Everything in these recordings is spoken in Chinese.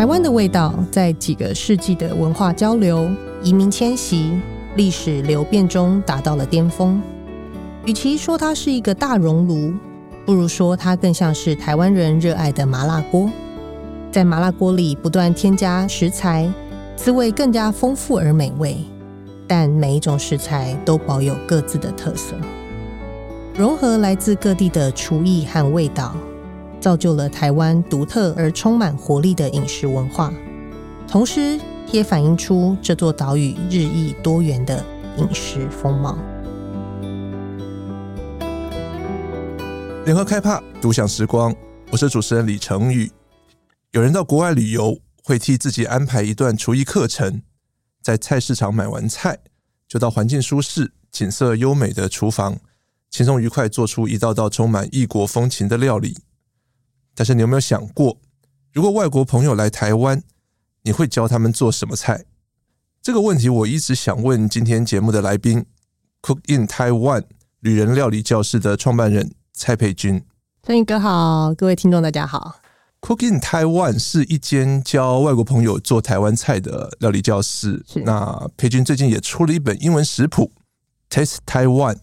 台湾的味道，在几个世纪的文化交流、移民迁徙、历史流变中达到了巅峰。与其说它是一个大熔炉，不如说它更像是台湾人热爱的麻辣锅。在麻辣锅里不断添加食材，滋味更加丰富而美味。但每一种食材都保有各自的特色，融合来自各地的厨艺和味道，造就了台湾独特而充满活力的饮食文化，同时也反映出这座岛屿日益多元的饮食风貌。联合开帕独享时光，我是主持人李成宇。有人到国外旅游，会替自己安排一段厨艺课程。在菜市场买完菜，就到环境舒适、景色优美的厨房，轻松愉快做出一道道充满异国风情的料理。但是你有没有想过，如果外国朋友来台湾，你会教他们做什么菜？这个问题我一直想问今天节目的来宾，Cook in Taiwan 旅人料理教室的创办人蔡佩君。承宇哥好，各位听众大家好。Cook in Taiwan 是一间教外国朋友做台湾菜的料理教室。是那佩君最近也出了一本英文食谱，Taste Taiwan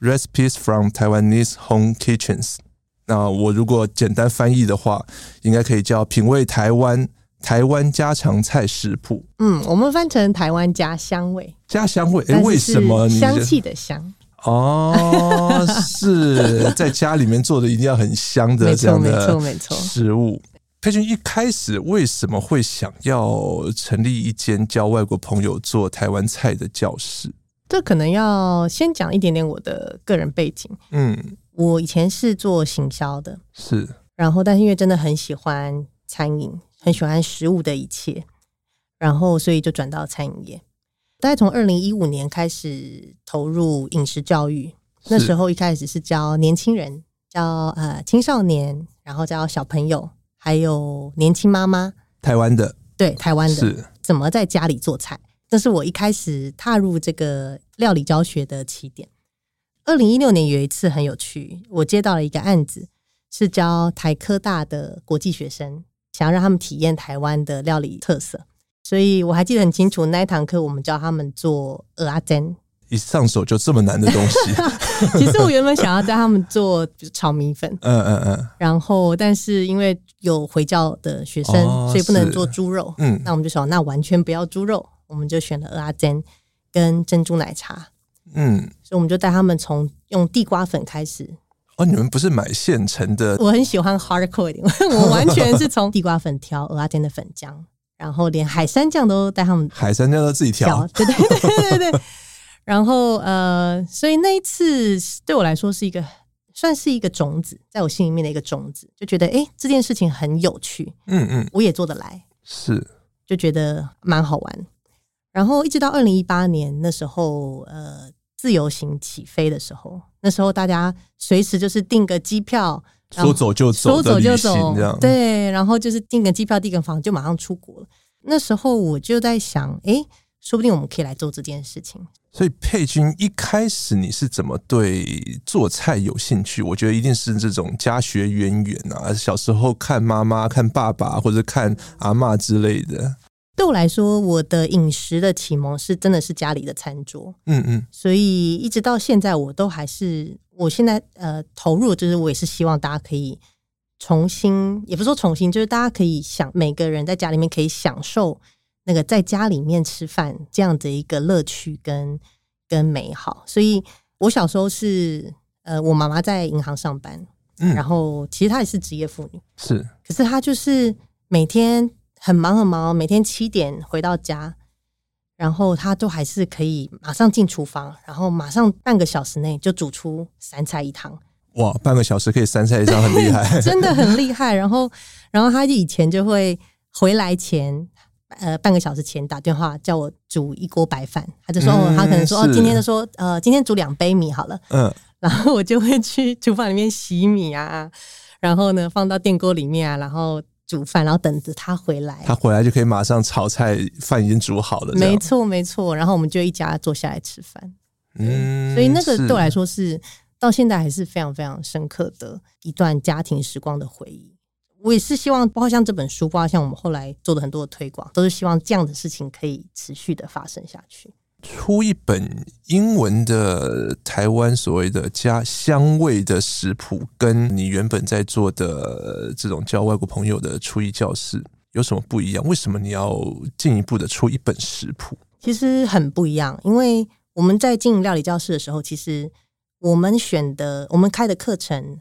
Recipes from Taiwanese Home Kitchens。那我如果简单翻译的话，应该可以叫品味台湾台湾家常菜食谱。嗯，我们翻成台湾家乡味，家乡味。哎，为什么？香气的香。哦，是在家里面做的一定要很香的 这样的食物。佩君一开始为什么会想要成立一间教外国朋友做台湾菜的教室？这可能要先讲一点点我的个人背景。嗯，我以前是做行销的，是，然后但是因为真的很喜欢餐饮，很喜欢食物的一切，然后所以就转到餐饮业。大概从二零一五年开始投入饮食教育，那时候一开始是教年轻人，教呃青少年，然后教小朋友，还有年轻妈妈。台湾的，对，台湾的是怎么在家里做菜？这是我一开始踏入这个料理教学的起点。二零一六年有一次很有趣，我接到了一个案子，是教台科大的国际学生，想要让他们体验台湾的料理特色。所以我还记得很清楚，那一堂课我们教他们做蚵仔煎，一上手就这么难的东西。其实我原本想要教他们做炒米粉，嗯嗯嗯，然后但是因为有回教的学生，哦、所以不能做猪肉。嗯，那我们就说那完全不要猪肉，我们就选了阿珍跟珍珠奶茶。嗯，所以我们就带他们从用地瓜粉开始。哦，你们不是买现成的？我很喜欢 hardcore 一点，我完全是从地瓜粉调蚵仔煎的粉浆。然后连海山酱都带他们，海山酱都自己调，对对对对对，对。然后呃，所以那一次对我来说是一个算是一个种子，在我心里面的一个种子，就觉得哎，这件事情很有趣，嗯嗯，我也做得来，是，就觉得蛮好玩。然后一直到二零一八年那时候，呃，自由行起飞的时候，那时候大家随时就是订个机票。说走就走，说走就走，对，然后就是订个机票、订个房，就马上出国了。那时候我就在想，哎，说不定我们可以来做这件事情。所以佩君一开始你是怎么对做菜有兴趣？我觉得一定是这种家学渊源啊，小时候看妈妈、看爸爸或者看阿嬷之类的。对我来说，我的饮食的启蒙是真的是家里的餐桌，嗯嗯，所以一直到现在，我都还是，我现在呃投入，就是我也是希望大家可以重新，也不是说重新，就是大家可以享，每个人在家里面可以享受那个在家里面吃饭这样的一个乐趣跟跟美好。所以我小时候是呃，我妈妈在银行上班，嗯，然后其实她也是职业妇女，是，可是她就是每天。很忙很忙，每天七点回到家，然后他都还是可以马上进厨房，然后马上半个小时内就煮出三菜一汤。哇，半个小时可以三菜一汤，很厉害，真的很厉害。然后，然后他以前就会回来前，呃，半个小时前打电话叫我煮一锅白饭，他就说，嗯、他可能说，哦，今天就说，呃，今天煮两杯米好了，嗯，然后我就会去厨房里面洗米啊，然后呢放到电锅里面啊，然后。煮饭，然后等着他回来。他回来就可以马上炒菜，饭已经煮好了。没错，没错。然后我们就一家坐下来吃饭。嗯，所以那个对我来说是到现在还是非常非常深刻的一段家庭时光的回忆。我也是希望，包括像这本书，包括像我们后来做的很多的推广，都是希望这样的事情可以持续的发生下去。出一本英文的台湾所谓的家乡味的食谱，跟你原本在做的这种教外国朋友的厨艺教室有什么不一样？为什么你要进一步的出一本食谱？其实很不一样，因为我们在经营料理教室的时候，其实我们选的、我们开的课程，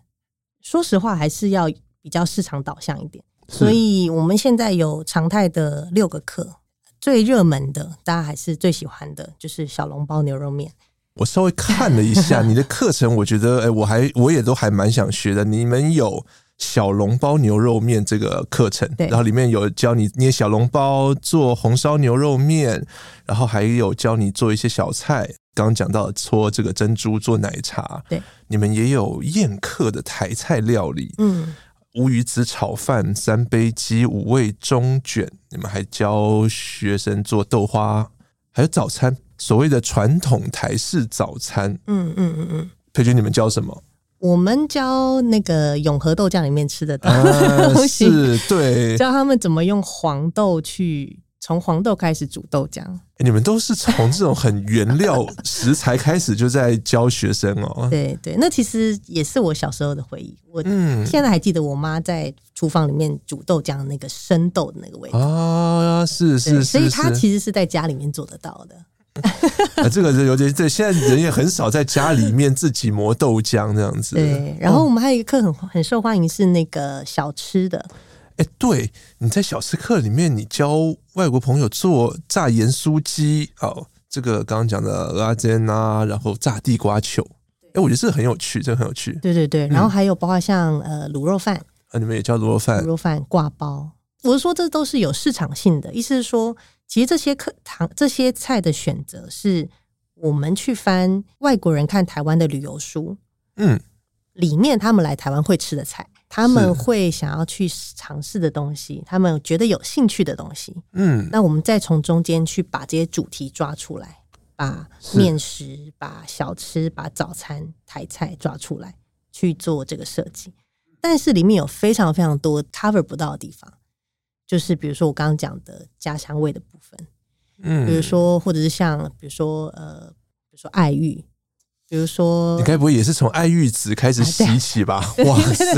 说实话还是要比较市场导向一点。所以我们现在有常态的六个课。最热门的，大家还是最喜欢的，就是小笼包牛肉面。我稍微看了一下你的课程，我觉得，哎、欸，我还我也都还蛮想学的。你们有小笼包牛肉面这个课程，然后里面有教你捏小笼包、做红烧牛肉面，然后还有教你做一些小菜。刚刚讲到搓这个珍珠、做奶茶，对，你们也有宴客的台菜料理，嗯。乌鱼子炒饭、三杯鸡、五味中卷，你们还教学生做豆花，还有早餐，所谓的传统台式早餐。嗯嗯嗯嗯，佩君，你们教什么？我们教那个永和豆酱里面吃的东西，啊、是对，教他们怎么用黄豆去。从黄豆开始煮豆浆，你们都是从这种很原料食材开始就在教学生哦。对对，那其实也是我小时候的回忆。我现在还记得我妈在厨房里面煮豆浆那个生豆的那个味道啊，是是是，所以她其实是在家里面做得到的。啊，这个是有点，这现在人也很少在家里面自己磨豆浆这样子。对，然后我们还有一个课很很受欢迎是那个小吃的。哎，对，你在小吃课里面，你教外国朋友做炸盐酥鸡，哦，这个刚刚讲的蚵仔煎啊，然后炸地瓜球，哎，我觉得这个很有趣，这个很有趣。对对对，然后还有包括像呃卤肉饭，啊，你们也叫卤肉饭，卤肉饭挂包。我是说，这都是有市场性的，意思是说，其实这些课堂这些菜的选择，是我们去翻外国人看台湾的旅游书，嗯，里面他们来台湾会吃的菜。他们会想要去尝试的东西，他们觉得有兴趣的东西，嗯，那我们再从中间去把这些主题抓出来，把面食、把小吃、把早餐、台菜抓出来去做这个设计。但是里面有非常非常多 cover 不到的地方，就是比如说我刚刚讲的家乡味的部分，嗯，比如说或者是像比如说呃，比如说爱玉。比如说，你该不会也是从爱玉子开始洗起吧？啊、哇塞！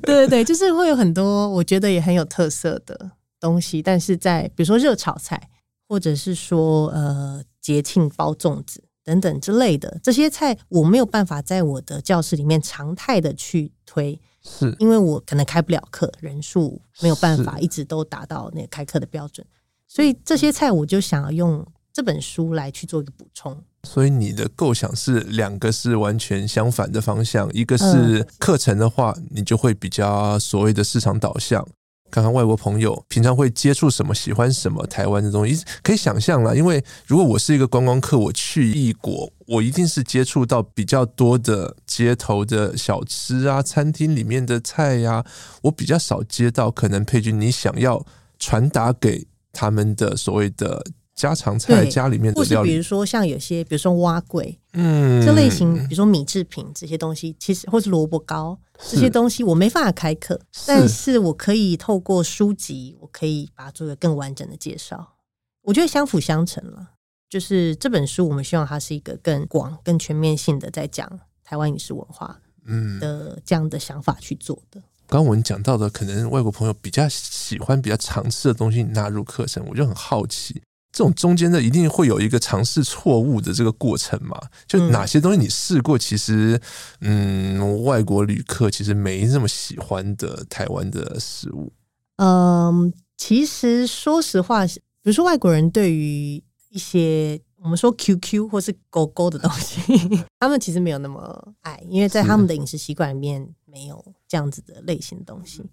对对对，就是会有很多我觉得也很有特色的东西，但是在比如说热炒菜，或者是说呃节庆包粽子等等之类的这些菜，我没有办法在我的教室里面常态的去推，是因为我可能开不了课，人数没有办法一直都达到那个开课的标准，所以这些菜我就想要用这本书来去做一个补充。所以你的构想是两个是完全相反的方向，一个是课程的话，你就会比较所谓的市场导向，看看外国朋友平常会接触什么，喜欢什么台湾的东西，可以想象啦。因为如果我是一个观光客，我去异国，我一定是接触到比较多的街头的小吃啊，餐厅里面的菜呀、啊，我比较少接到可能佩君你想要传达给他们的所谓的。家常菜，家里面的料理，或是比如说像有些，比如说碗粿，嗯，这类型，比如说米制品这些东西，其实或是萝卜糕这些东西，我没办法开课，但是我可以透过书籍，我可以把它做个更完整的介绍。我觉得相辅相成了，就是这本书，我们希望它是一个更广、更全面性的在讲台湾饮食文化，嗯的这样的想法去做的。刚刚我们讲到的，可能外国朋友比较喜欢、比较常吃的东西纳入课程，我就很好奇。这种中间的一定会有一个尝试错误的这个过程嘛？就哪些东西你试过，其实嗯，外国旅客其实没那么喜欢的台湾的食物。嗯，其实说实话，比如说外国人对于一些我们说 QQ 或是狗狗的东西，他们其实没有那么爱，因为在他们的饮食习惯里面没有这样子的类型的东西。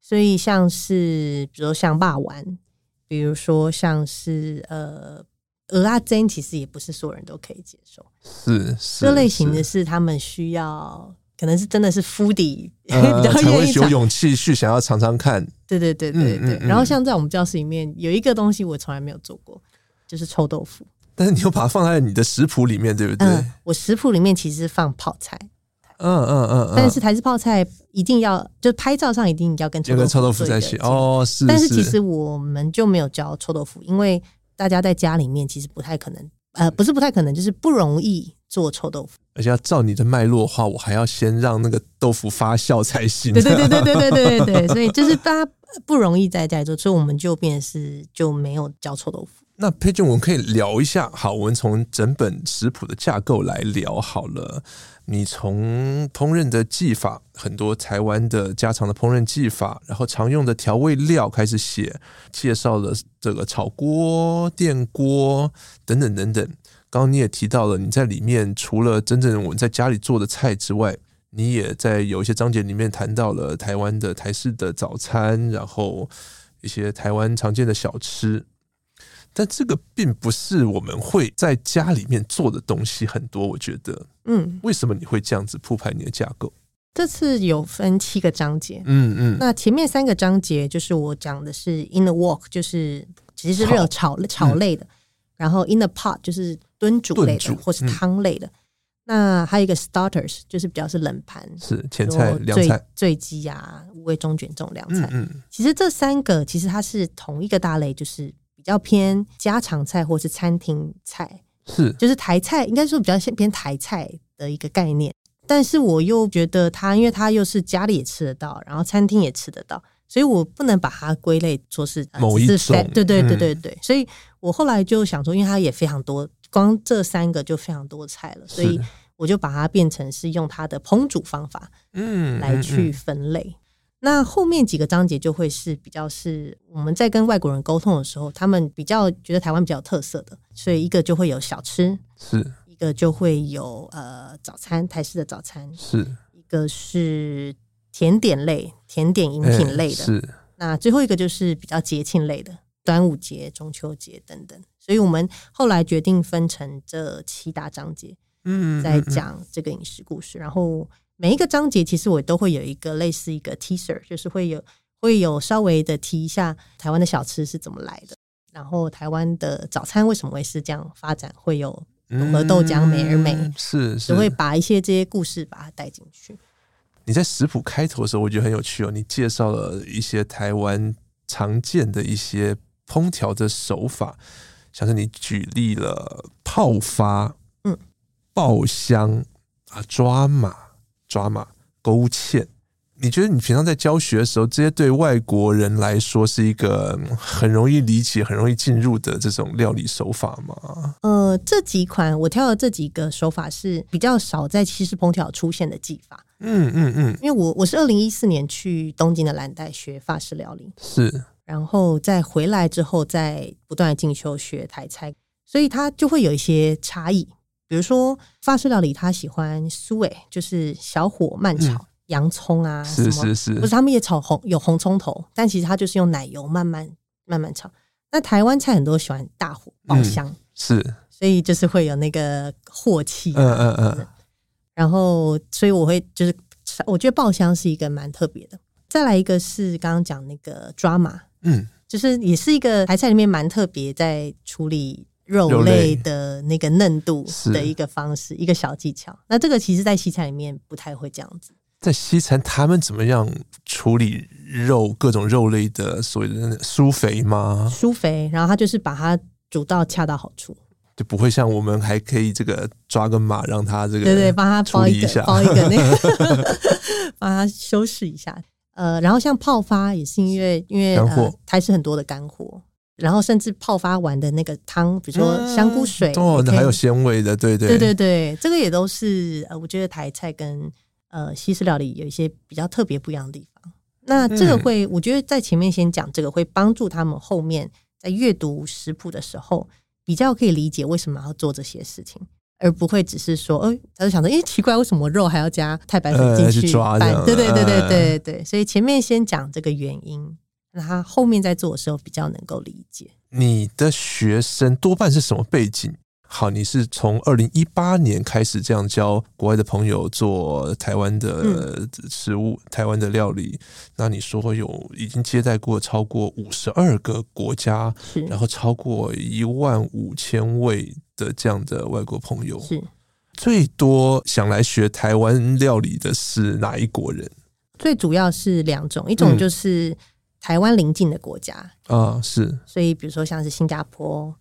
所以像是比如说像霸丸。比如说，像是呃，鹅啊煎，其实也不是所有人都可以接受。是，是这类型的是他们需要，可能是真的是 foodie、呃、比较愿意有勇气去想要尝尝看。对对对对对。嗯嗯嗯、然后像在我们教室里面有一个东西，我从来没有做过，就是臭豆腐。但是你又把它放在你的食谱里面，对不对？呃、我食谱里面其实放泡菜。嗯嗯嗯，但是台式泡菜一定要就拍照上一定要跟臭豆腐，臭豆腐在一起哦，是。但是其实我们就没有教臭豆腐，因为大家在家里面其实不太可能，呃，不是不太可能，就是不容易做臭豆腐。而且要照你的脉络的话，我还要先让那个豆腐发酵才行。对对对对对对对对对，所以就是大家不容易在家里做，所以我们就变成是就没有教臭豆腐。那佩君，我们可以聊一下。好，我们从整本食谱的架构来聊好了。你从烹饪的技法，很多台湾的家常的烹饪技法，然后常用的调味料开始写，介绍了这个炒锅、电锅等等等等。刚刚你也提到了，你在里面除了真正我们在家里做的菜之外，你也在有一些章节里面谈到了台湾的台式的早餐，然后一些台湾常见的小吃。但这个并不是我们会在家里面做的东西很多，我觉得，嗯，为什么你会这样子铺排你的架构？这次有分七个章节，嗯嗯，那前面三个章节就是我讲的是 in the wok，就是其实是热炒。炒类的，然后 in the pot 就是炖煮类的或是汤类的，那还有一个 starters 就是比较是冷盘，是前菜、凉菜、醉鸡啊、五味中卷这种凉菜，嗯，其实这三个其实它是同一个大类，就是。比较偏家常菜或是餐厅菜，是就是台菜，应该说比较偏台菜的一个概念。但是我又觉得它，因为它又是家里也吃得到，然后餐厅也吃得到，所以我不能把它归类说是某一种。对对对对对，所以我后来就想说，因为它也非常多，光这三个就非常多菜了，所以我就把它变成是用它的烹煮方法，嗯，来去分类。那后面几个章节就会是比较是我们在跟外国人沟通的时候，他们比较觉得台湾比较有特色的，所以一个就会有小吃，是一个就会有呃早餐，台式的早餐，是一个是甜点类，甜点饮品类的，是那最后一个就是比较节庆类的，端午节、中秋节等等。所以我们后来决定分成这七大章节，嗯，在讲这个饮食故事，然后。每一个章节其实我都会有一个类似一个 teaser，就是会有会有稍微的提一下台湾的小吃是怎么来的，然后台湾的早餐为什么会是这样发展，会有永和豆浆、美而美，嗯、是是，就会把一些这些故事把它带进去。你在食谱开头的时候，我觉得很有趣哦，你介绍了一些台湾常见的一些烹调的手法，像是你举例了泡发、嗯，爆香啊，抓马。抓马勾芡，你觉得你平常在教学的时候，这些对外国人来说是一个很容易理解、很容易进入的这种料理手法吗？呃，这几款我挑的这几个手法是比较少在西式烹调出现的技法。嗯嗯嗯，因为我我是二零一四年去东京的蓝带学法式料理，是，然后再回来之后再不断的进修学台菜，所以它就会有一些差异。比如说法式料理，他喜欢酥味，就是小火慢炒、嗯、洋葱啊，是是是，不是他们也炒红有红葱头，但其实他就是用奶油慢慢慢慢炒。那台湾菜很多喜欢大火爆香，嗯、是，所以就是会有那个火气、啊，嗯嗯嗯。然后，所以我会就是，我觉得爆香是一个蛮特别的。再来一个是刚刚讲那个抓马，嗯，就是也是一个台菜里面蛮特别在处理。肉类的那个嫩度的一个方式，一个小技巧。那这个其实，在西餐里面不太会这样子。在西餐，他们怎么样处理肉？各种肉类的所谓的舒肥吗？舒肥，然后他就是把它煮到恰到好处，就不会像我们还可以这个抓个马，让它这个对对，帮他包一个 包一个那个，帮他修饰一下。呃，然后像泡发也是因为因为呃，还是很多的干货。然后甚至泡发完的那个汤，比如说香菇水，嗯、哦，还有鲜味的，对对对对对，这个也都是呃，我觉得台菜跟呃西式料理有一些比较特别不一样的地方。那这个会，我觉得在前面先讲这个，会帮助他们后面在阅读食谱的时候，比较可以理解为什么要做这些事情，而不会只是说，哎，他就想说，哎，奇怪，为什么肉还要加太白粉进去抓？对对对对对对对，所以前面先讲这个原因。那他后面在做的时候比较能够理解。你的学生多半是什么背景？好，你是从二零一八年开始这样教国外的朋友做台湾的食物、嗯、台湾的料理。那你说有已经接待过超过五十二个国家，然后超过一万五千位的这样的外国朋友。是，最多想来学台湾料理的是哪一国人？最主要是两种，一种就是台湾邻近的国家。啊、嗯，是，所以比如说像是新加坡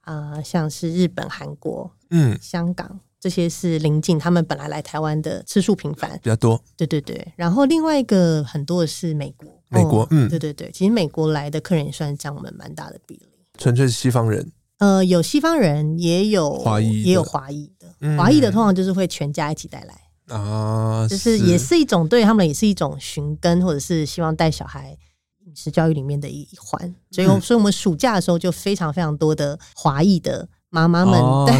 啊、呃，像是日本、韩国、嗯，香港这些是邻近，他们本来来台湾的次数频繁。比较多。对对对，然后另外一个很多的是美国，美国，嗯，对对对，其实美国来的客人也算占我们蛮大的比例，纯粹是西方人。呃，有西方人，也有华裔，也有华裔的。华裔的通常就是会全家一起带来。啊，就是。也是一种对他们也是一种寻根，或者是希望带小孩饮食教育里面的一环。所以，所以我们暑假的时候就非常非常多的华裔的妈妈们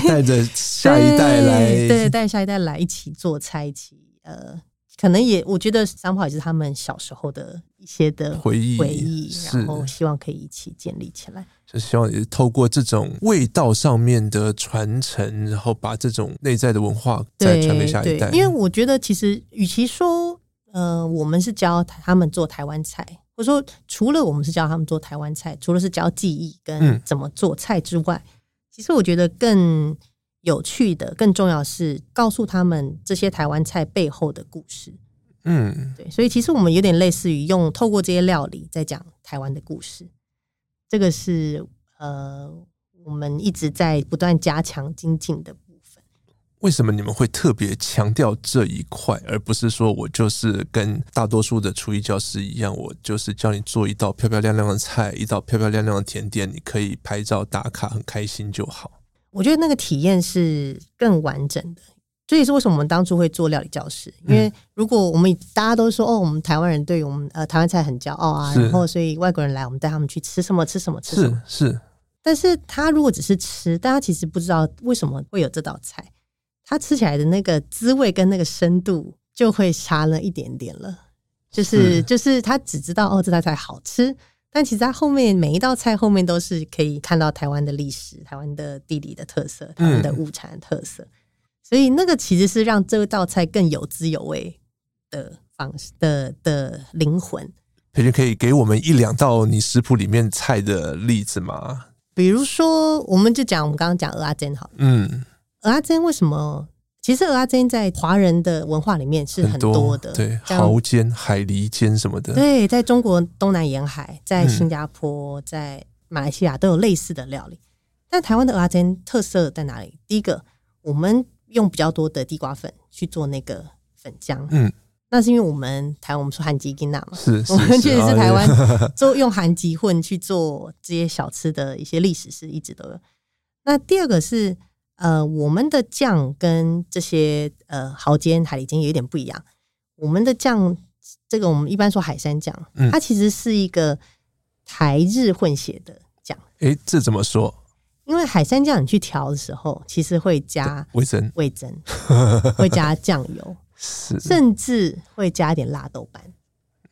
带着 下一代来，对，带下一代来一起做菜，一起呃。可能也，我觉得三炮也是他们小时候的一些的回忆，回忆，然后希望可以一起建立起来。就希望也是透过这种味道上面的传承，然后把这种内在的文化再传给下一代。因为我觉得，其实与其说呃，我们是教他们做台湾菜，说除了我们是教他们做台湾菜，除了是教技艺跟怎么做菜之外，嗯、其实我觉得更。有趣的，更重要是告诉他们这些台湾菜背后的故事。嗯，对，所以其实我们有点类似于用透过这些料理在讲台湾的故事。这个是呃，我们一直在不断加强精进的。为什么你们会特别强调这一块，而不是说我就是跟大多数的厨艺教师一样，我就是教你做一道漂漂亮亮的菜，一道漂漂亮亮的甜点，你可以拍照打卡，很开心就好。我觉得那个体验是更完整的，这也是为什么我们当初会做料理教室。因为如果我们大家都说哦，我们台湾人对于我们呃台湾菜很骄傲啊，然后所以外国人来，我们带他们去吃什么吃什么吃什么是是。但是他如果只是吃，大家其实不知道为什么会有这道菜，他吃起来的那个滋味跟那个深度就会差了一点点了。就是就是他只知道哦，这道菜好吃。但其实它后面每一道菜后面都是可以看到台湾的历史、台湾的地理的特色、台湾的物产特色，嗯，所以那个其实是让这道菜更有滋有味的方式的的灵魂。培君可以给我们一两道你食谱里面菜的例子吗？比如说，我们就讲我们刚刚讲鹅阿煎好了，嗯，鹅阿煎为什么？其实蚵仔煎在华人的文化里面是很多的，多对，蚝煎、海蛎煎什么的。对，在中国东南沿海，在新加坡、嗯、在马来西亚都有类似的料理。但台湾的蚵仔煎特色在哪里？第一个，我们用比较多的地瓜粉去做那个粉浆，嗯，那是因为我们台湾我们说韩籍囡仔嘛，是，是，我们确实是台湾 做用韩籍混去做这些小吃的一些历史是一直都有。那第二个是。呃，我们的酱跟这些呃蚝煎、海蛎煎也有点不一样。我们的酱，这个我们一般说海山酱，嗯，它其实是一个台日混血的酱。哎、欸，这怎么说？因为海山酱你去调的时候，其实会加味增、味增，会加酱油，是，甚至会加一点辣豆瓣，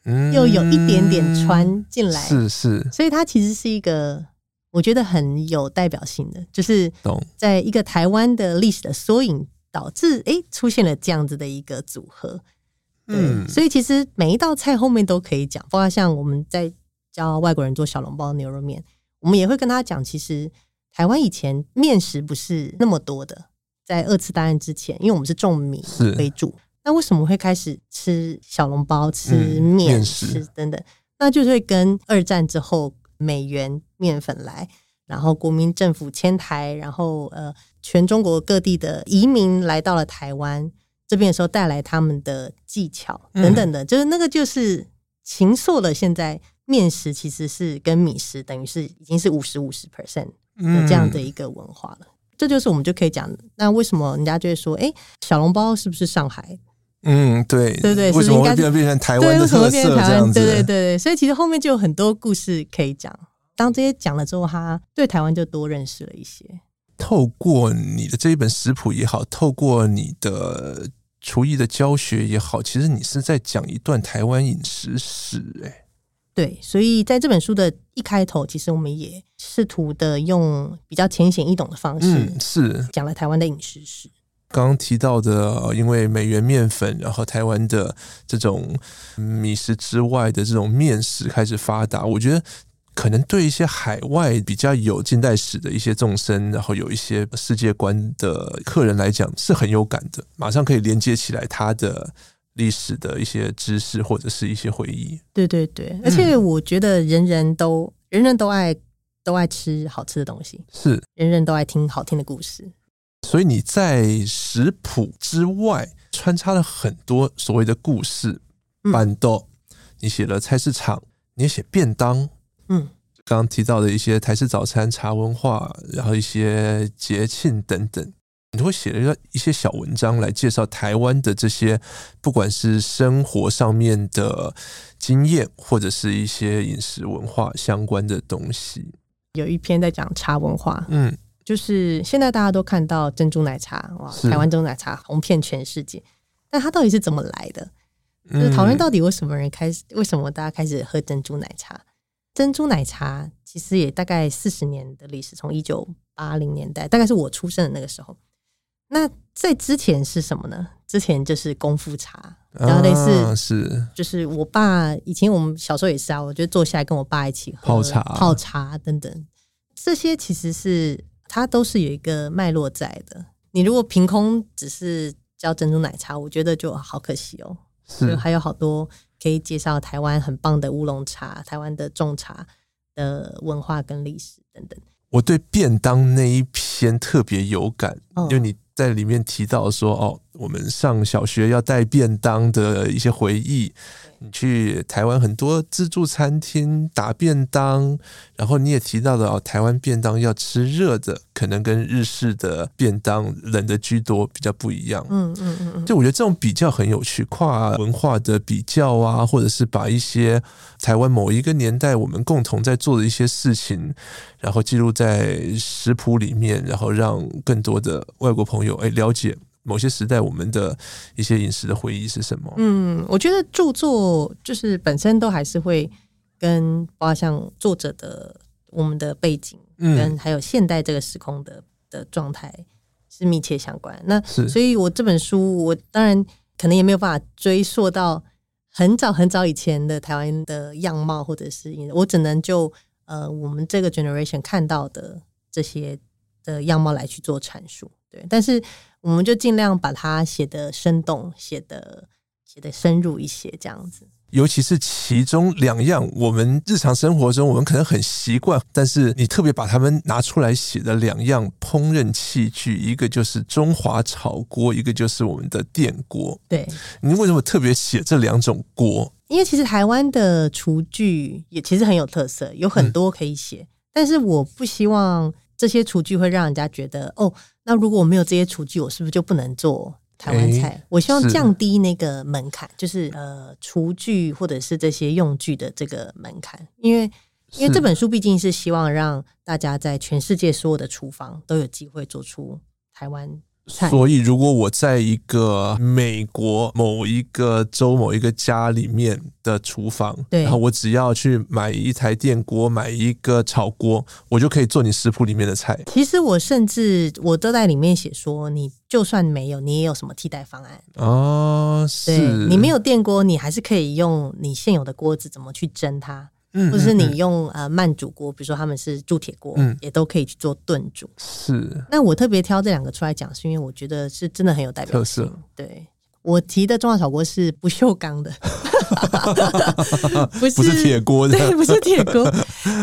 嗯，又有一点点穿进来，是是，所以它其实是一个。我觉得很有代表性的，就是在一个台湾的历史的缩影，导致哎出现了这样子的一个组合。嗯，所以其实每一道菜后面都可以讲，包括像我们在教外国人做小笼包、牛肉面，我们也会跟他讲，其实台湾以前面食不是那么多的，在二次大战之前，因为我们是种米为主，那为什么会开始吃小笼包、吃面食等等？那就是会跟二战之后。美元面粉来，然后国民政府迁台，然后呃，全中国各地的移民来到了台湾这边的时候，带来他们的技巧等等的，嗯、就是那个就是形塑了现在面食其实是跟米食等于是已经是五十五十 percent 的这样的一个文化了。嗯、这就是我们就可以讲，那为什么人家就会说，哎，小笼包是不是上海？嗯，对，对对，为什么会变变成台湾的特色这样子？对对对对，所以其实后面就有很多故事可以讲。当这些讲了之后，他对台湾就多认识了一些。透过你的这一本食谱也好，透过你的厨艺的教学也好，其实你是在讲一段台湾饮食史。哎，对，所以在这本书的一开头，其实我们也试图的用比较浅显易懂的方式，嗯，是讲了台湾的饮食史。刚刚提到的，因为美元面粉，然后台湾的这种米食之外的这种面食开始发达，我觉得可能对一些海外比较有近代史的一些众生，然后有一些世界观的客人来讲是很有感的，马上可以连接起来他的历史的一些知识或者是一些回忆。对对对，而且我觉得人人都、嗯、人人都爱都爱吃好吃的东西，是人人都爱听好听的故事。所以你在食谱之外穿插了很多所谓的故事，办桌，你写了菜市场，你也写便当。嗯，刚刚提到的一些台式早餐、茶文化，然后一些节庆等等，你会写了一个一些小文章来介绍台湾的这些，不管是生活上面的经验，或者是一些饮食文化相关的东西。有一篇在讲茶文化，嗯，就是现在大家都看到珍珠奶茶，哇，台湾珍珠奶茶红遍全世界，但它到底是怎么来的？就是讨论到底为什么人开始，为什么大家开始喝珍珠奶茶？珍珠奶茶其实也大概四十年的历史，从一九八零年代，大概是我出生的那个时候。那在之前是什么呢？之前就是功夫茶，然后类似、啊、是，就是我爸以前我们小时候也是啊，我就坐下来跟我爸一起喝泡茶、泡茶等等，这些其实是它都是有一个脉络在的。你如果凭空只是叫珍珠奶茶，我觉得就好可惜哦。是，还有好多。可以介绍台湾很棒的乌龙茶，台湾的种茶的文化跟历史等等。我对便当那一篇特别有感，因为你在里面提到说，哦，我们上小学要带便当的一些回忆。你去台湾很多自助餐厅打便当，然后你也提到了哦，台湾便当要吃热的，可能跟日式的便当冷的居多，比较不一样。嗯嗯嗯，就我觉得这种比较很有趣，跨文化的比较啊，或者是把一些台湾某一个年代我们共同在做的一些事情，然后记录在食谱里面，然后让更多的外国朋友哎了解。某些时代，我们的一些饮食的回忆是什么？嗯，我觉得著作就是本身都还是会跟包括像作者的我们的背景，跟还有现代这个时空的的状态是密切相关。那，所以我这本书，我当然可能也没有办法追溯到很早很早以前的台湾的样貌，或者是我只能就呃我们这个 generation 看到的这些的样貌来去做阐述。对，但是。我们就尽量把它写的生动，写的写的深入一些，这样子。尤其是其中两样，我们日常生活中我们可能很习惯，但是你特别把它们拿出来写的两样烹饪器具，一个就是中华炒锅，一个就是我们的电锅。对，你为什么特别写这两种锅？因为其实台湾的厨具也其实很有特色，有很多可以写，嗯、但是我不希望这些厨具会让人家觉得哦。那如果我没有这些厨具，我是不是就不能做台湾菜？欸、我希望降低那个门槛，是就是呃厨具或者是这些用具的这个门槛，因为因为这本书毕竟是希望让大家在全世界所有的厨房都有机会做出台湾。所以，如果我在一个美国某一个州某一个家里面的厨房，对，然后我只要去买一台电锅，买一个炒锅，我就可以做你食谱里面的菜。其实我甚至我都在里面写说，你就算没有，你也有什么替代方案哦？是你没有电锅，你还是可以用你现有的锅子怎么去蒸它。或是你用呃慢煮锅，比如说他们是铸铁锅，嗯，也都可以去做炖煮。是。那我特别挑这两个出来讲，是因为我觉得是真的很有代表性。特色。对，我提的中华炒锅是不锈钢的，不是铁锅的，对，不是铁锅。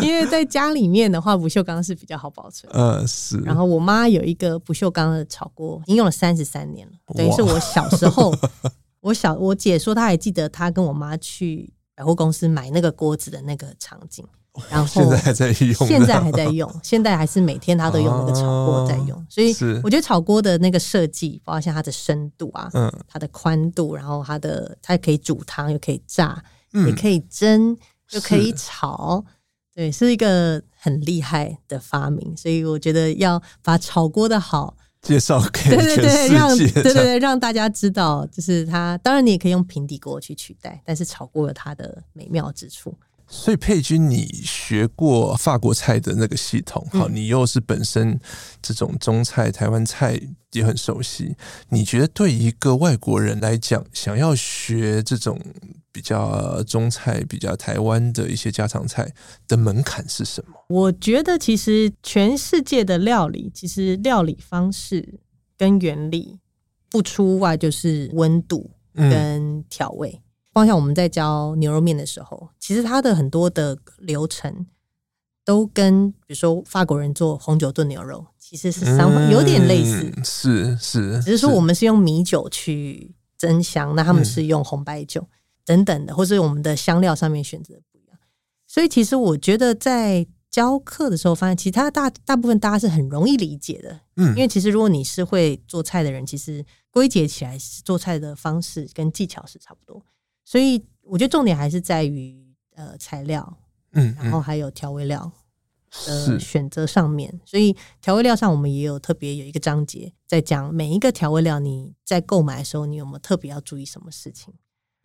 因为在家里面的话，不锈钢是比较好保存。嗯，是。然后我妈有一个不锈钢的炒锅，已经用了三十三年了，等于是我小时候，我小我姐说她还记得她跟我妈去。百货公司买那个锅子的那个场景，然后现在还在用，现在还在用，现在还是每天他都用那个炒锅在用，所以我觉得炒锅的那个设计，包括像它的深度啊，嗯，它的宽度，然后它的它可以煮汤，又可以炸，也可以蒸，又可以炒，对，是一个很厉害的发明，所以我觉得要把炒锅的好。介绍给对对对，让对对对，让大家知道，就是它。当然，你也可以用平底锅去取代，但是炒锅有它的美妙之处。所以佩君，你学过法国菜的那个系统，好，你又是本身这种中菜、台湾菜也很熟悉。你觉得对一个外国人来讲，想要学这种比较中菜、比较台湾的一些家常菜的门槛是什么？我觉得其实全世界的料理，其实料理方式跟原理不出外就是温度跟调味。包括、嗯、像我们在教牛肉面的时候，其实它的很多的流程都跟比如说法国人做红酒炖牛肉，其实是三有点类似，嗯、是是，只是说我们是用米酒去增香，那他们是用红白酒。嗯等等的，或是我们的香料上面选择不一样，所以其实我觉得在教课的时候，发现其他大大部分大家是很容易理解的，嗯，因为其实如果你是会做菜的人，其实归结起来做菜的方式跟技巧是差不多，所以我觉得重点还是在于呃材料，嗯，然后还有调味料的选择上面，所以调味料上我们也有特别有一个章节在讲每一个调味料你在购买的时候，你有没有特别要注意什么事情。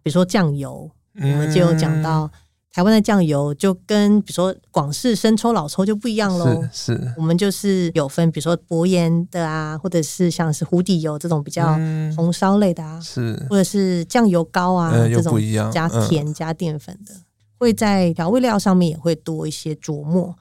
比如说酱油，我们就有讲到台湾的酱油就跟比如说广式生抽、老抽就不一样喽。是，是我们就是有分，比如说薄盐的啊，或者是像是湖底油这种比较红烧类的啊，是，或者是酱油膏啊这种加甜加淀粉的，会在调味料上面也会多一些琢磨，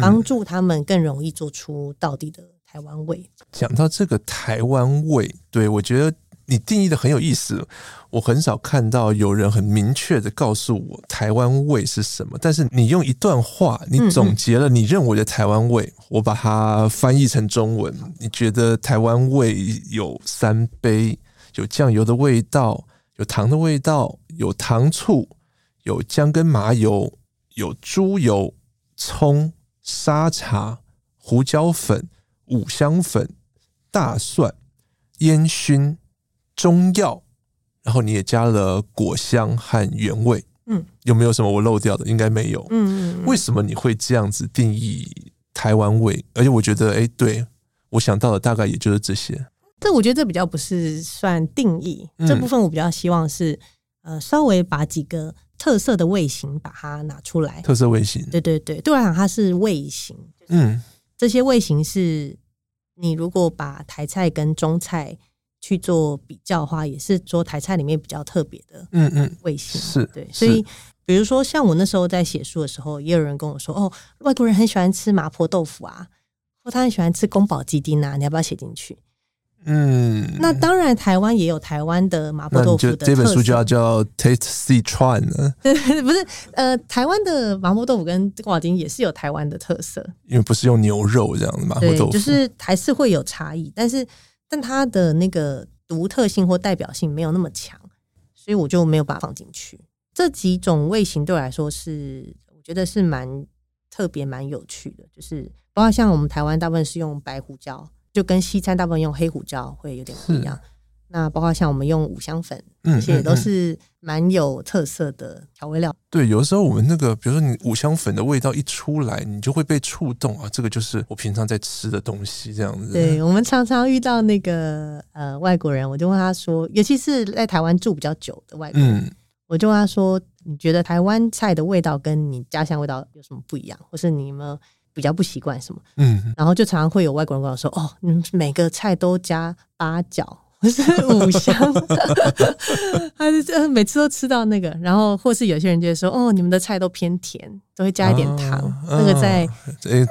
帮助他们更容易做出到底的台湾味。讲到这个台湾味，对，我觉得。你定义的很有意思，我很少看到有人很明确的告诉我台湾味是什么。但是你用一段话，你总结了你认为的台湾味，我把它翻译成中文。你觉得台湾味有三杯：有酱油的味道，有糖的味道，有糖醋，有姜跟麻油，有猪油、葱、沙茶、胡椒粉、五香粉、大蒜、烟熏。中药，然后你也加了果香和原味，嗯，有没有什么我漏掉的？应该没有，嗯，嗯，嗯，为什么你会这样子定义台湾味？而且我觉得，哎，对，我想到的大概也就是这些。这我觉得这比较不是算定义，嗯、这部分我比较希望是，呃，稍微把几个特色的味型把它拿出来。特色味型，对对对，对我来讲它是味型，嗯，这些味型是你如果把台菜跟中菜。去做比较的话，也是说台菜里面比较特别的，嗯嗯，味型是对，所以比如说像我那时候在写书的时候，也有人跟我说，哦，外国人很喜欢吃麻婆豆腐啊，或他很喜欢吃宫保鸡丁啊，你要不要写进去？嗯，那当然，台湾也有台湾的麻婆豆腐的。这本书就要叫 Taste Sichuan 了。对，不是，呃，台湾的麻婆豆腐跟宫保鸡丁也是有台湾的特色，因为不是用牛肉这样的麻婆豆腐，就是还是会有差异，但是。但它的那个独特性或代表性没有那么强，所以我就没有把它放进去。这几种味型对我来说是，我觉得是蛮特别、蛮有趣的。就是包括像我们台湾大部分是用白胡椒，就跟西餐大部分用黑胡椒会有点不一样。那包括像我们用五香粉，这些也都是蛮有特色的调味料。嗯嗯嗯。对，有的时候我们那个，比如说你五香粉的味道一出来，你就会被触动啊，这个就是我平常在吃的东西，这样子。对，我们常常遇到那个呃外国人，我就问他说，尤其是在台湾住比较久的外国人，嗯，我就问他说，你觉得台湾菜的味道跟你家乡味道有什么不一样，或是你有没有比较不习惯什么？嗯，然后就常常会有外国人跟我说，哦，你们每个菜都加八角。是五香，他是每次都吃到那个，然后或是有些人就会说，哦，你们的菜都偏甜，都会加一点糖。啊、那个在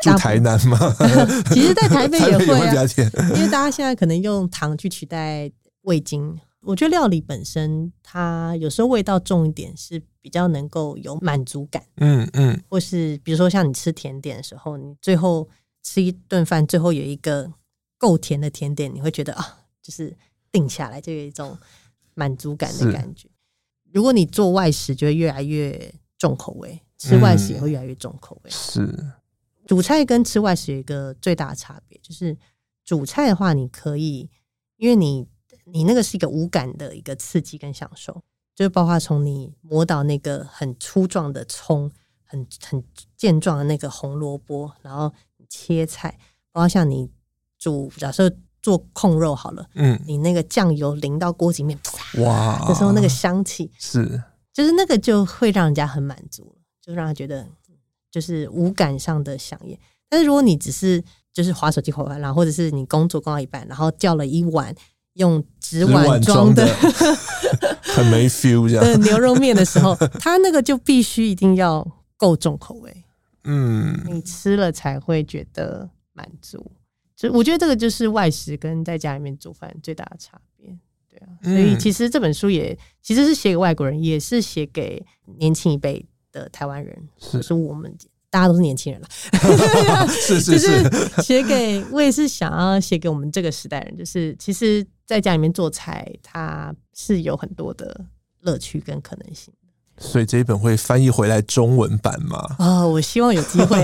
住台南吗？其实，在台北也会啊，会因为大家现在可能用糖去取代味精。我觉得料理本身，它有时候味道重一点是比较能够有满足感。嗯嗯，或是比如说像你吃甜点的时候，你最后吃一顿饭，最后有一个够甜的甜点，你会觉得啊，就是。定下来就有一种满足感的感觉。如果你做外食，就会越来越重口味；吃外食也会越来越重口味。嗯、是主菜跟吃外食有一个最大的差别，就是主菜的话，你可以因为你你那个是一个无感的一个刺激跟享受，就包括从你摸到那个很粗壮的葱，很很健壮的那个红萝卜，然后切菜，包括像你煮假设。做控肉好了，嗯，你那个酱油淋到锅子里面，哇，的时候那个香气是，就是那个就会让人家很满足，就让他觉得就是五感上的享宴。但是如果你只是就是滑手机滑完，然后或者是你工作工到一半，然后叫了一碗用纸碗装的，很没 feel 这样。牛肉面的时候，它那个就必须一定要够重口味，嗯，你吃了才会觉得满足。就我觉得这个就是外食跟在家里面做饭最大的差别，对啊。所以其实这本书也其实是写给外国人，也是写给年轻一辈的台湾人，是，就是我们。大家都是年轻人了，是是是，写给我也是想要写给我们这个时代人，就是其实在家里面做菜，它是有很多的乐趣跟可能性。所以这一本会翻译回来中文版吗？啊、哦，我希望有机会。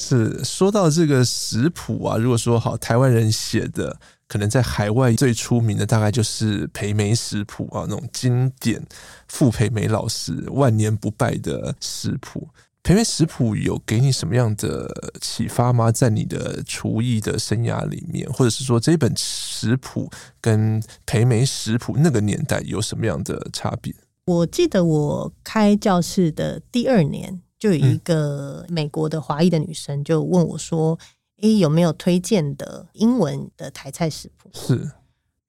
是说到这个食谱啊，如果说好台湾人写的。可能在海外最出名的大概就是培梅食谱啊，那种经典傅培梅老师万年不败的食谱。培梅食谱有给你什么样的启发吗？在你的厨艺的生涯里面，或者是说这本食谱跟培梅食谱那个年代有什么样的差别？我记得我开教室的第二年，就有一个美国的华裔的女生就问我说。诶，有没有推荐的英文的台菜食谱？是，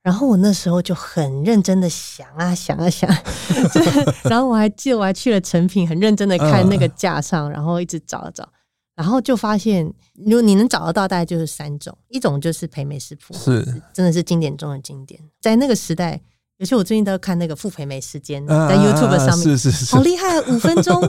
然后我那时候就很认真的想啊想啊想，然后我还记得我还去了成品，很认真的看那个架上，然后一直找啊找，然后就发现，如果你能找得到，大概就是三种，一种就是培美食谱，是，真的是经典中的经典，在那个时代，尤其我最近都看那个傅培梅时间，在 YouTube 上面，是是是，好厉害，五分钟。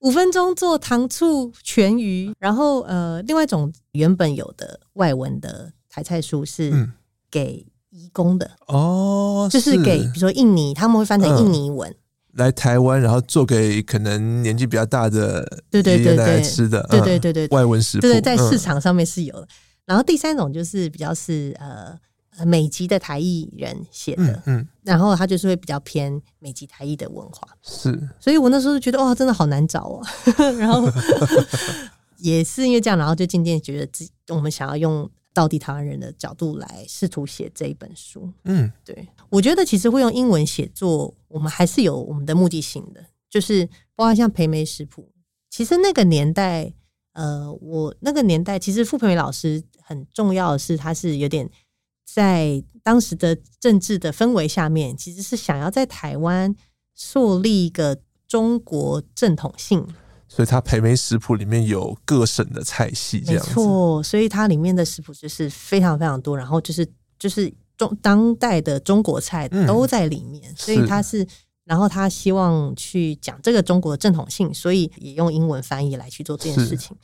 五分钟做糖醋全鱼，然后呃，另外一种原本有的外文的台菜书是给移工的哦，就是给比如说印尼，他们会翻成印尼文来台湾，然后做给可能年纪比较大的对对对对吃的，对对对对，外文食谱，对，在市场上面是有的。然后第三种就是比较是呃。美籍的台裔人写的，嗯，嗯，然后他就是会比较偏美籍台裔的文化，是，所以我那时候就觉得哇，真的好难找哦。然后 也是因为这样，然后就渐渐觉得自己我们想要用到底台湾人的角度来试图写这一本书。嗯，对，我觉得其实会用英文写作，我们还是有我们的目的性的，就是包括像培梅食谱，其实那个年代，呃，我那个年代其实傅培梅老师很重要的是，他是有点。在当时的政治的氛围下面，其实是想要在台湾树立一个中国正统性，所以它培梅食谱里面有各省的菜系，这样子。没错，所以它里面的食谱就是非常非常多，然后就是就是中当代的中国菜都在里面，嗯、所以他是，然后他希望去讲这个中国的正统性，所以也用英文翻译来去做这件事情。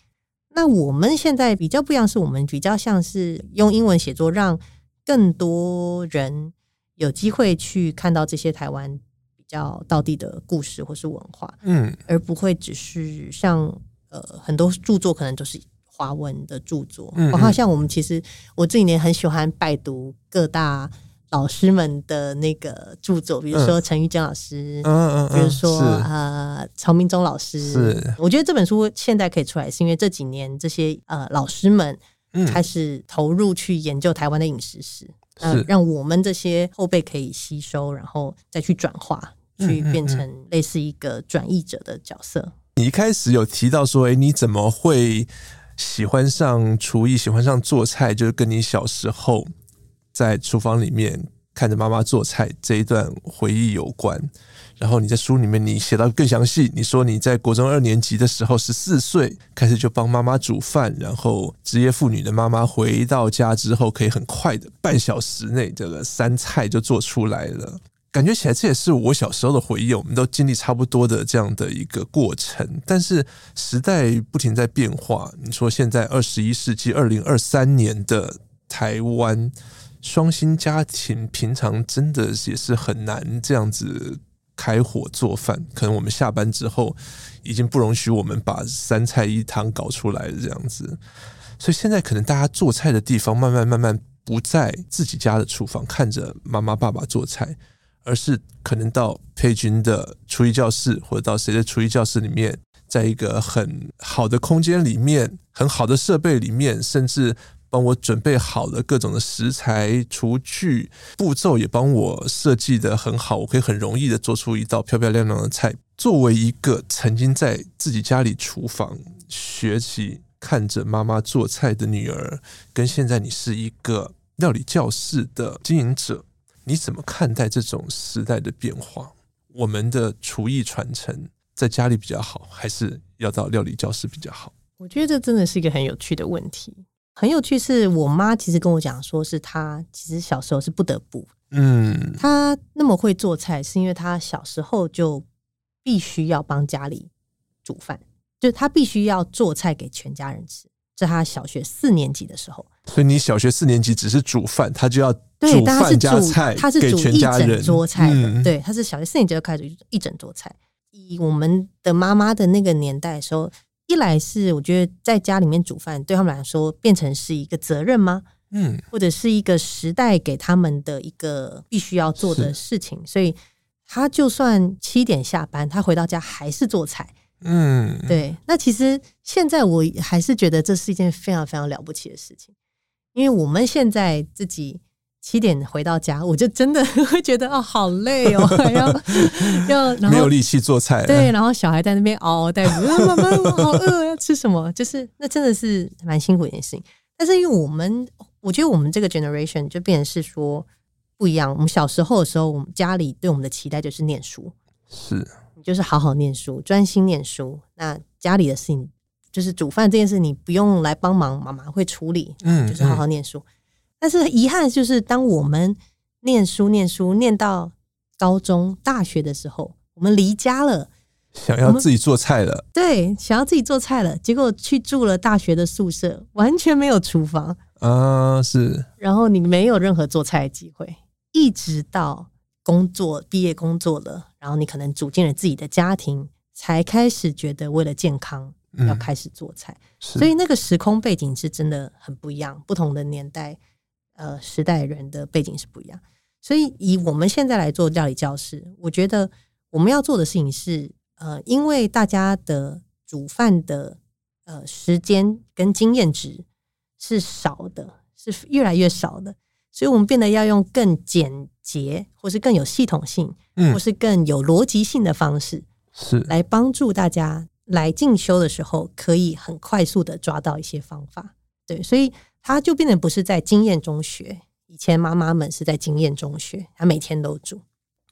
那我们现在比较不一样，是我们比较像是用英文写作让。更多人有机会去看到这些台湾比较道地的故事或是文化，嗯，而不会只是像呃很多著作可能都是华文的著作，嗯，包括像我们其实我这几年很喜欢拜读各大老师们的那个著作，比如说陈玉珍老师，嗯嗯，比如说呃曹明忠老师，是，我觉得这本书现在可以出来，是因为这几年这些呃老师们。开始投入去研究台湾的饮食史，呃，让我们这些后辈可以吸收，然后再去转化，去变成类似一个转译者的角色。你一开始有提到说，哎，你怎么会喜欢上厨艺，喜欢上做菜，就是跟你小时候在厨房里面看着妈妈做菜这一段回忆有关。然后你在书里面你写到更详细，你说你在国中二年级的时候，十四岁开始就帮妈妈煮饭，然后职业妇女的妈妈回到家之后，可以很快的半小时内这个三菜就做出来了，感觉起来这也是我小时候的回忆，我们都经历差不多的这样的一个过程。但是时代不停在变化，你说现在二十一世纪二零二三年的台湾双薪家庭，平常真的也是很难这样子。开火做饭，可能我们下班之后已经不容许我们把三菜一汤搞出来这样子，所以现在可能大家做菜的地方慢慢慢慢不在自己家的厨房看着妈妈爸爸做菜，而是可能到佩君的厨艺教室，或者到谁的厨艺教室里面，在一个很好的空间里面，很好的设备里面，甚至。帮我准备好了各种的食材、厨具、步骤，也帮我设计得很好，我可以很容易的做出一道漂漂亮亮的菜。作为一个曾经在自己家里厨房学习、看着妈妈做菜的女儿，跟现在你是一个料理教室的经营者，你怎么看待这种时代的变化？我们的厨艺传承在家里比较好，还是要到料理教室比较好？我觉得这真的是一个很有趣的问题。很有趣，是我妈其实跟我讲说，是她其实小时候是不得不，嗯，她那么会做菜，是因为她小时候就必须要帮家里煮饭，就她必须要做菜给全家人吃。在她小学四年级的时候，所以你小学四年级只是煮饭，她就要煮饭加菜，她是煮一整桌菜的。嗯、对，她是小学四年级就开始一整桌菜。以我们的妈妈的那个年代的时候。一来是我觉得在家里面煮饭对他们来说变成是一个责任吗？嗯，或者是一个时代给他们的一个必须要做的事情，所以他就算七点下班，他回到家还是做菜。嗯，对。那其实现在我还是觉得这是一件非常非常了不起的事情，因为我们现在自己。七点回到家，我就真的 会觉得哦，好累哦，还要要然后没有力气做菜。对，然后小孩在那边嗷嗷待哺，妈妈我好饿，要吃什么？就是那真的是蛮辛苦的一件事情。但是因为我们，我觉得我们这个 generation 就变成是说不一样。我们小时候的时候，我们家里对我们的期待就是念书，是，就是好好念书，专心念书。那家里的事情就是煮饭这件事，你不用来帮忙，妈妈会处理。嗯，就是好好念书。嗯但是遗憾就是，当我们念书、念书、念到高中、大学的时候，我们离家了，想要自己做菜了。对，想要自己做菜了，结果去住了大学的宿舍，完全没有厨房啊，是。然后你没有任何做菜的机会，一直到工作、毕业工作了，然后你可能组建了自己的家庭，才开始觉得为了健康要开始做菜。嗯，所以那个时空背景是真的很不一样，不同的年代。呃，时代人的背景是不一样，所以以我们现在来做料理教室，我觉得我们要做的事情是，呃，因为大家的煮饭的呃时间跟经验值是少的，是越来越少的，所以我们变得要用更简洁，或是更有系统性，嗯，或是更有逻辑性的方式，是来帮助大家来进修的时候，可以很快速的抓到一些方法。对，所以。他就变得不是在经验中学，以前妈妈们是在经验中学，他每天都煮。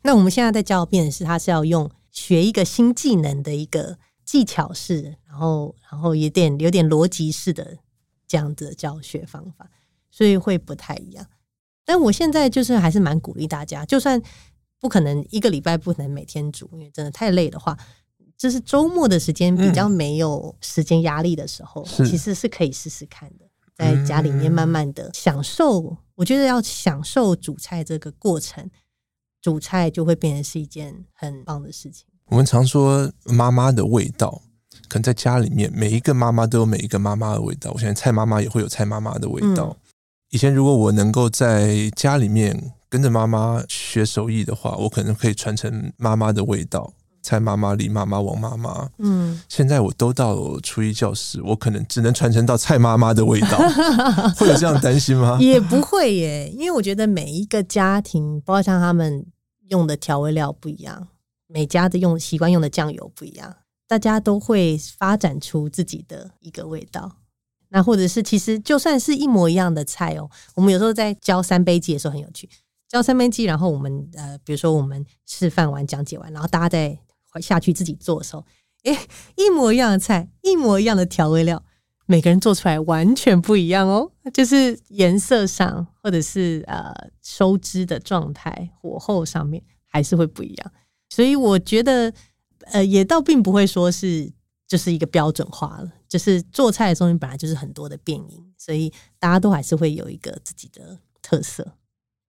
那我们现在在教，变的是他是要用学一个新技能的一个技巧式，然后然后有点有点逻辑式的这样子的教学方法，所以会不太一样。但我现在就是还是蛮鼓励大家，就算不可能一个礼拜不能每天煮，因为真的太累的话，就是周末的时间比较没有时间压力的时候，嗯，其实是可以试试看的。在家里面慢慢的享受，嗯，我觉得要享受煮菜这个过程，煮菜就会变成是一件很棒的事情。我们常说妈妈的味道，可能在家里面每一个妈妈都有每一个妈妈的味道。我相信蔡妈妈也会有蔡妈妈的味道。嗯。以前如果我能够在家里面跟着妈妈学手艺的话，我可能可以传承妈妈的味道。蔡妈妈、李妈妈、王妈妈，嗯，现在我都到了初一教室，我可能只能传承到蔡妈妈的味道，会有这样担心吗？也不会耶，因为我觉得每一个家庭，包括像他们用的调味料不一样，每家的用习惯用的酱油不一样，大家都会发展出自己的一个味道。那或者是其实就算是一模一样的菜哦，我们有时候在教三杯鸡的时候很有趣，教三杯鸡，然后我们呃，比如说我们示范完、讲解完，然后大家在下去自己做的时候，诶，一模一样的菜，一模一样的调味料，每个人做出来完全不一样哦。就是颜色上，或者是呃收汁的状态、火候上面，还是会不一样。所以我觉得，呃，也倒并不会说是就是一个标准化了。就是做菜的东西本来就是很多的变因，所以大家都还是会有一个自己的特色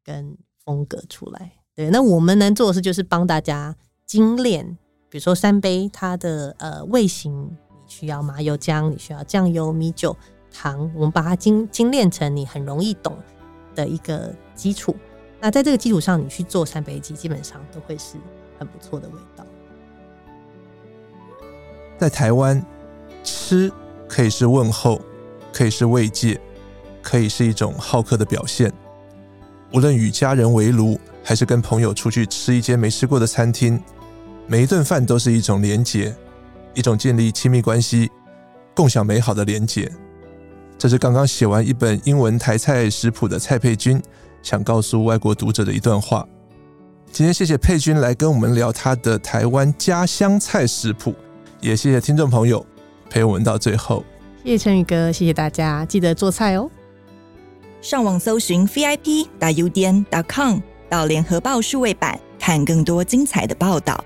跟风格出来。对，那我们能做的事就是帮大家精炼。比如说三杯，它的呃味型，你需要麻油姜，你需要酱油、米酒、糖，我们把它精精炼成你很容易懂的一个基础。那在这个基础上，你去做三杯鸡，基本上都会是很不错的味道。在台湾，吃可以是问候，可以是慰藉，可以是一种好客的表现。无论与家人围炉，还是跟朋友出去吃一间没吃过的餐厅。每一顿饭都是一种连结，一种建立亲密关系、共享美好的连结。这是刚刚写完一本英文台菜食谱的蔡佩君想告诉外国读者的一段话。今天谢谢佩君来跟我们聊他的台湾家乡菜食谱，也谢谢听众朋友陪我们到最后。谢谢陈宇哥，谢谢大家，记得做菜哦。上网搜寻 vip.udn.com 到联合报数位版看更多精彩的报道。